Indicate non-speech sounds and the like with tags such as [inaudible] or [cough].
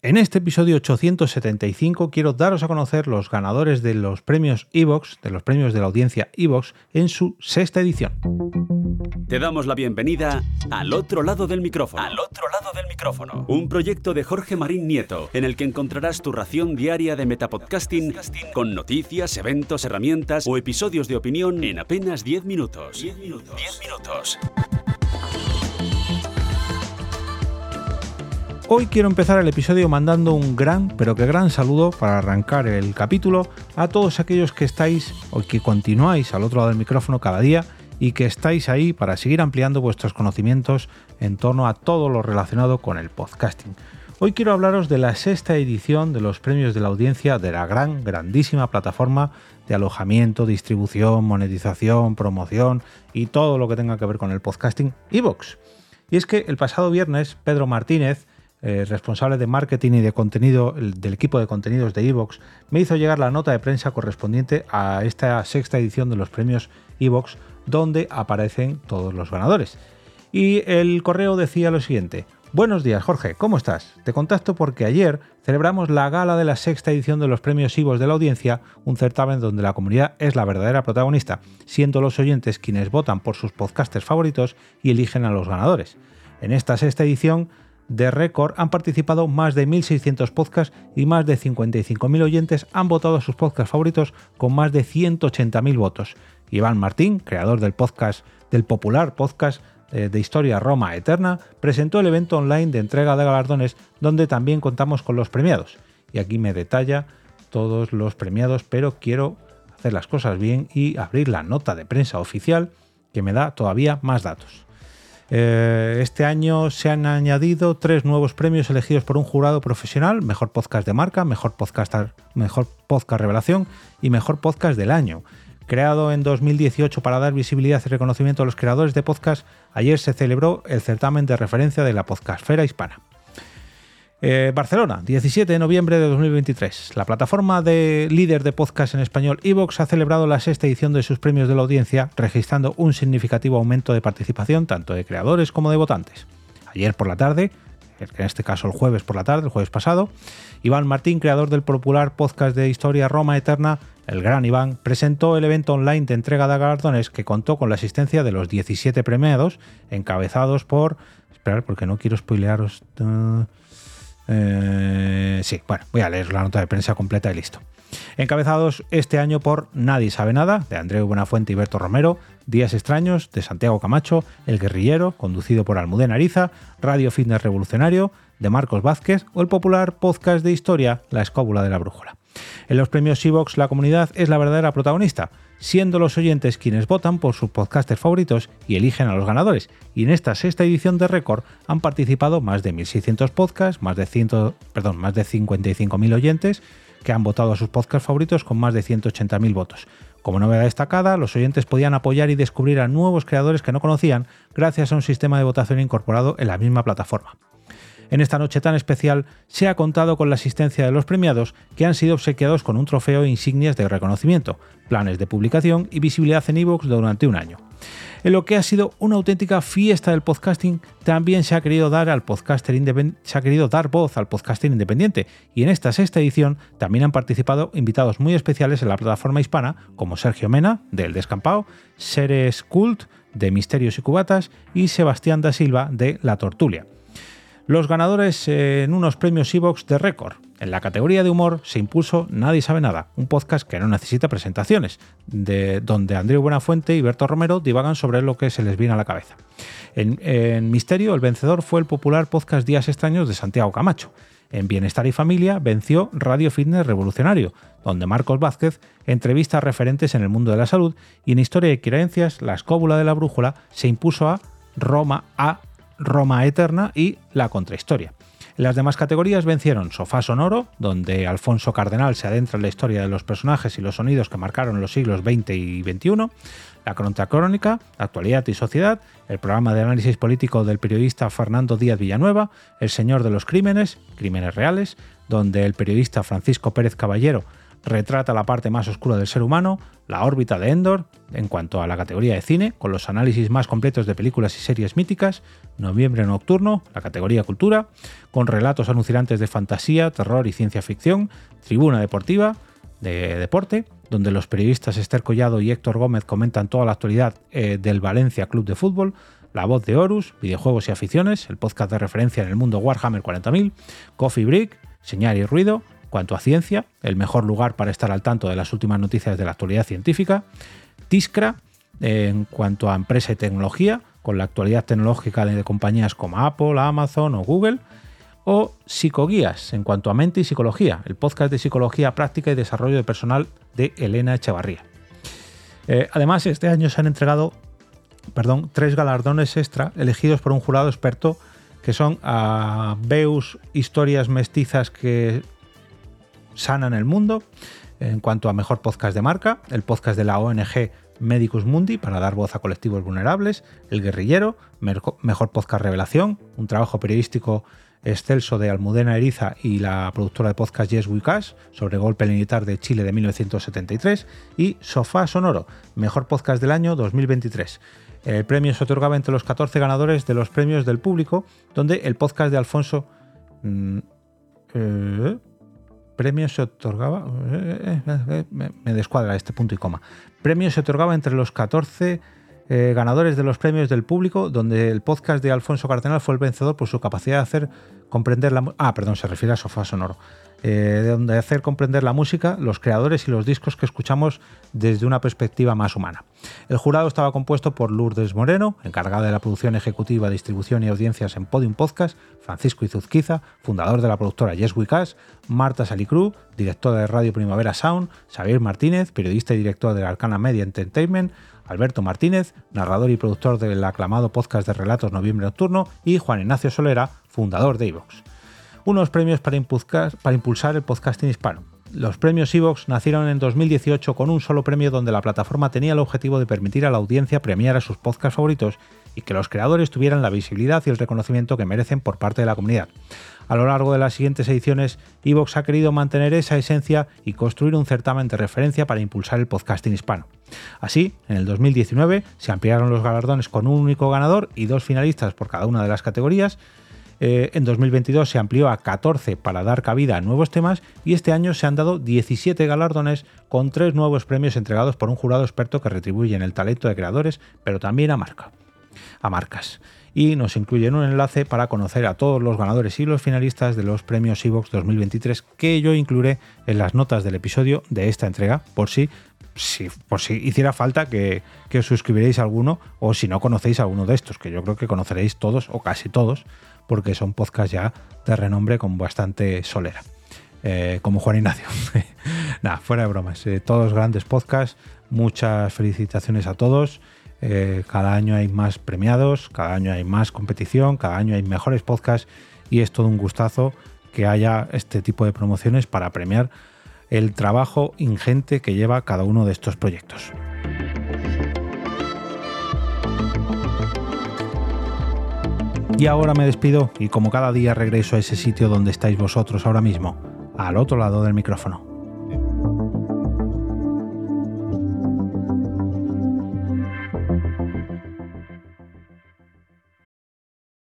En este episodio 875 quiero daros a conocer los ganadores de los premios Evox, de los premios de la audiencia Evox, en su sexta edición. Te damos la bienvenida al otro lado del micrófono. Al otro lado del micrófono. Un proyecto de Jorge Marín Nieto, en el que encontrarás tu ración diaria de metapodcasting con noticias, eventos, herramientas o episodios de opinión en apenas 10 minutos. 10 minutos. 10 minutos. Hoy quiero empezar el episodio mandando un gran, pero que gran saludo para arrancar el capítulo a todos aquellos que estáis o que continuáis al otro lado del micrófono cada día y que estáis ahí para seguir ampliando vuestros conocimientos en torno a todo lo relacionado con el podcasting. Hoy quiero hablaros de la sexta edición de los premios de la audiencia de la gran, grandísima plataforma de alojamiento, distribución, monetización, promoción y todo lo que tenga que ver con el podcasting, Evox. Y es que el pasado viernes Pedro Martínez, eh, responsable de marketing y de contenido del equipo de contenidos de Evox, me hizo llegar la nota de prensa correspondiente a esta sexta edición de los premios Evox, donde aparecen todos los ganadores. Y el correo decía lo siguiente. Buenos días, Jorge, ¿cómo estás? Te contacto porque ayer celebramos la gala de la sexta edición de los premios Evox de la audiencia, un certamen donde la comunidad es la verdadera protagonista, siendo los oyentes quienes votan por sus podcasters favoritos y eligen a los ganadores. En esta sexta edición de récord han participado más de 1.600 podcasts y más de 55.000 oyentes han votado a sus podcasts favoritos con más de 180.000 votos. Iván Martín, creador del podcast del popular podcast eh, de historia Roma Eterna, presentó el evento online de entrega de galardones donde también contamos con los premiados. Y aquí me detalla todos los premiados, pero quiero hacer las cosas bien y abrir la nota de prensa oficial que me da todavía más datos. Eh, este año se han añadido tres nuevos premios elegidos por un jurado profesional: Mejor Podcast de Marca, Mejor Podcast, Mejor Podcast Revelación y Mejor Podcast del Año. Creado en 2018 para dar visibilidad y reconocimiento a los creadores de podcast, ayer se celebró el certamen de referencia de la podcastfera hispana. Eh, Barcelona, 17 de noviembre de 2023. La plataforma de líder de podcast en español Evox ha celebrado la sexta edición de sus premios de la audiencia, registrando un significativo aumento de participación tanto de creadores como de votantes. Ayer por la tarde, en este caso el jueves por la tarde, el jueves pasado, Iván Martín, creador del popular podcast de historia Roma Eterna, el gran Iván, presentó el evento online de entrega de galardones que contó con la asistencia de los 17 premiados, encabezados por... Esperar, porque no quiero spoilearos... Uh, eh, sí, bueno, voy a leer la nota de prensa completa y listo. Encabezados este año por Nadie sabe nada, de Andreu Buenafuente y Berto Romero, Días extraños, de Santiago Camacho, El guerrillero, conducido por Almudena Ariza, Radio Fitness Revolucionario, de Marcos Vázquez, o el popular podcast de historia La escóbula de la brújula. En los premios Evox la comunidad es la verdadera protagonista, siendo los oyentes quienes votan por sus podcasters favoritos y eligen a los ganadores. Y en esta sexta edición de récord han participado más de 1.600 podcasts, más de, 100, perdón, más de 55.000 oyentes que han votado a sus podcasts favoritos con más de 180.000 votos. Como novedad destacada, los oyentes podían apoyar y descubrir a nuevos creadores que no conocían gracias a un sistema de votación incorporado en la misma plataforma. En esta noche tan especial se ha contado con la asistencia de los premiados que han sido obsequiados con un trofeo e insignias de reconocimiento, planes de publicación y visibilidad en iVoox durante un año. En lo que ha sido una auténtica fiesta del podcasting, también se ha querido dar al podcaster se ha querido dar voz al podcasting independiente y en esta sexta edición también han participado invitados muy especiales en la plataforma hispana como Sergio Mena de El Descampado, Seres Cult de Misterios y Cubatas y Sebastián da Silva de La Tortulia. Los ganadores en unos premios Evox de récord. En la categoría de humor se impuso Nadie sabe nada, un podcast que no necesita presentaciones, de donde Andreu Buenafuente y Berto Romero divagan sobre lo que se les viene a la cabeza. En, Misterio, el vencedor fue el popular podcast Días Extraños de Santiago Camacho. En Bienestar y Familia venció Radio Fitness Revolucionario, donde Marcos Vázquez entrevista a referentes en el mundo de la salud y en Historia de Creencias, La Escóbula de la Brújula se impuso a Roma a Roma Eterna y La Contrahistoria. En las demás categorías vencieron Sofá Sonoro, donde Alfonso Cardenal se adentra en la historia de los personajes y los sonidos que marcaron los siglos XX y XXI, La Crónica, Actualidad y Sociedad, el programa de análisis político del periodista Fernando Díaz Villanueva, El Señor de los Crímenes, Crímenes Reales, donde el periodista Francisco Pérez Caballero retrata la parte más oscura del ser humano, la órbita de Endor, en cuanto a la categoría de cine, con los análisis más completos de películas y series míticas, Noviembre Nocturno, la categoría cultura, con relatos anunciantes de fantasía, terror y ciencia ficción, Tribuna Deportiva, de deporte, donde los periodistas Esther Collado y Héctor Gómez comentan toda la actualidad eh, del Valencia Club de Fútbol, La Voz de Horus, videojuegos y aficiones, el podcast de referencia en el mundo Warhammer 40.000, Coffee Break, Señal y Ruido, cuanto a ciencia, el mejor lugar para estar al tanto de las últimas noticias de la actualidad científica, Tiscra, eh, en cuanto a empresa y tecnología, con la actualidad tecnológica de compañías como Apple, Amazon o Google, o Psicoguías, en cuanto a mente y psicología, el podcast de psicología práctica y desarrollo de personal de Elena Echevarría. Eh, además, este año se han entregado perdón, tres galardones extra elegidos por un jurado experto que son a Beus Historias Mestizas que sanan el mundo, en cuanto a mejor podcast de marca, el podcast de la ONG Medicus Mundi para dar voz a colectivos vulnerables, El Guerrillero, mejor podcast revelación, un trabajo periodístico excelso de Almudena Eriza y la productora de podcast Yes We Cash sobre golpe militar de Chile de 1973 y Sofá Sonoro, mejor podcast del año 2023. El premio se otorgaba entre los 14 ganadores de los premios del público, donde el podcast de Alfonso... Mm, eh, premio se otorgaba... Eh, eh, me descuadra este punto y coma. Premio se otorgaba entre los 14 eh, ganadores de los premios del público, donde el podcast de Alfonso Cardenal fue el vencedor por su capacidad de hacer comprender la Ah, perdón, se refiere a Sofá Sonoro. Eh, de donde hacer comprender la música, los creadores y los discos que escuchamos desde una perspectiva más humana. El jurado estaba compuesto por Lourdes Moreno, encargada de la producción ejecutiva, distribución y audiencias en Podium Podcast, Francisco Izuzquiza, fundador de la productora Yes We Cash, Marta Salicru, directora de Radio Primavera Sound, Xavier Martínez, periodista y director de Arcana Media Entertainment, Alberto Martínez, narrador y productor del aclamado podcast de relatos Noviembre Nocturno, y Juan Ignacio Solera, fundador de Evox. Unos premios para impulsar, el podcasting hispano. Los premios Evox nacieron en 2018 con un solo premio donde la plataforma tenía el objetivo de permitir a la audiencia premiar a sus podcasts favoritos y que los creadores tuvieran la visibilidad y el reconocimiento que merecen por parte de la comunidad. A lo largo de las siguientes ediciones, Evox ha querido mantener esa esencia y construir un certamen de referencia para impulsar el podcasting hispano. Así, en el 2019 se ampliaron los galardones con un único ganador y dos finalistas por cada una de las categorías. Eh, en 2022 se amplió a 14 para dar cabida a nuevos temas y este año se han dado 17 galardones con tres nuevos premios entregados por un jurado experto que retribuyen el talento de creadores, pero también a marca, a marcas. Y nos incluyen un enlace para conocer a todos los ganadores y los finalistas de los premios Evox 2023 que yo incluiré en las notas del episodio de esta entrega por si, si por si hiciera falta que, que os suscribiréis a alguno o si no conocéis a alguno de estos, que yo creo que conoceréis todos o casi todos porque son podcasts ya de renombre con bastante solera. Eh, como Juan Ignacio. [laughs] Nada, fuera de bromas. Eh, todos grandes podcasts. Muchas felicitaciones a todos. Eh, cada año hay más premiados, cada año hay más competición, cada año hay mejores podcasts y es todo un gustazo que haya este tipo de promociones para premiar el trabajo ingente que lleva cada uno de estos proyectos. Y ahora me despido y como cada día regreso a ese sitio donde estáis vosotros ahora mismo, al otro lado del micrófono.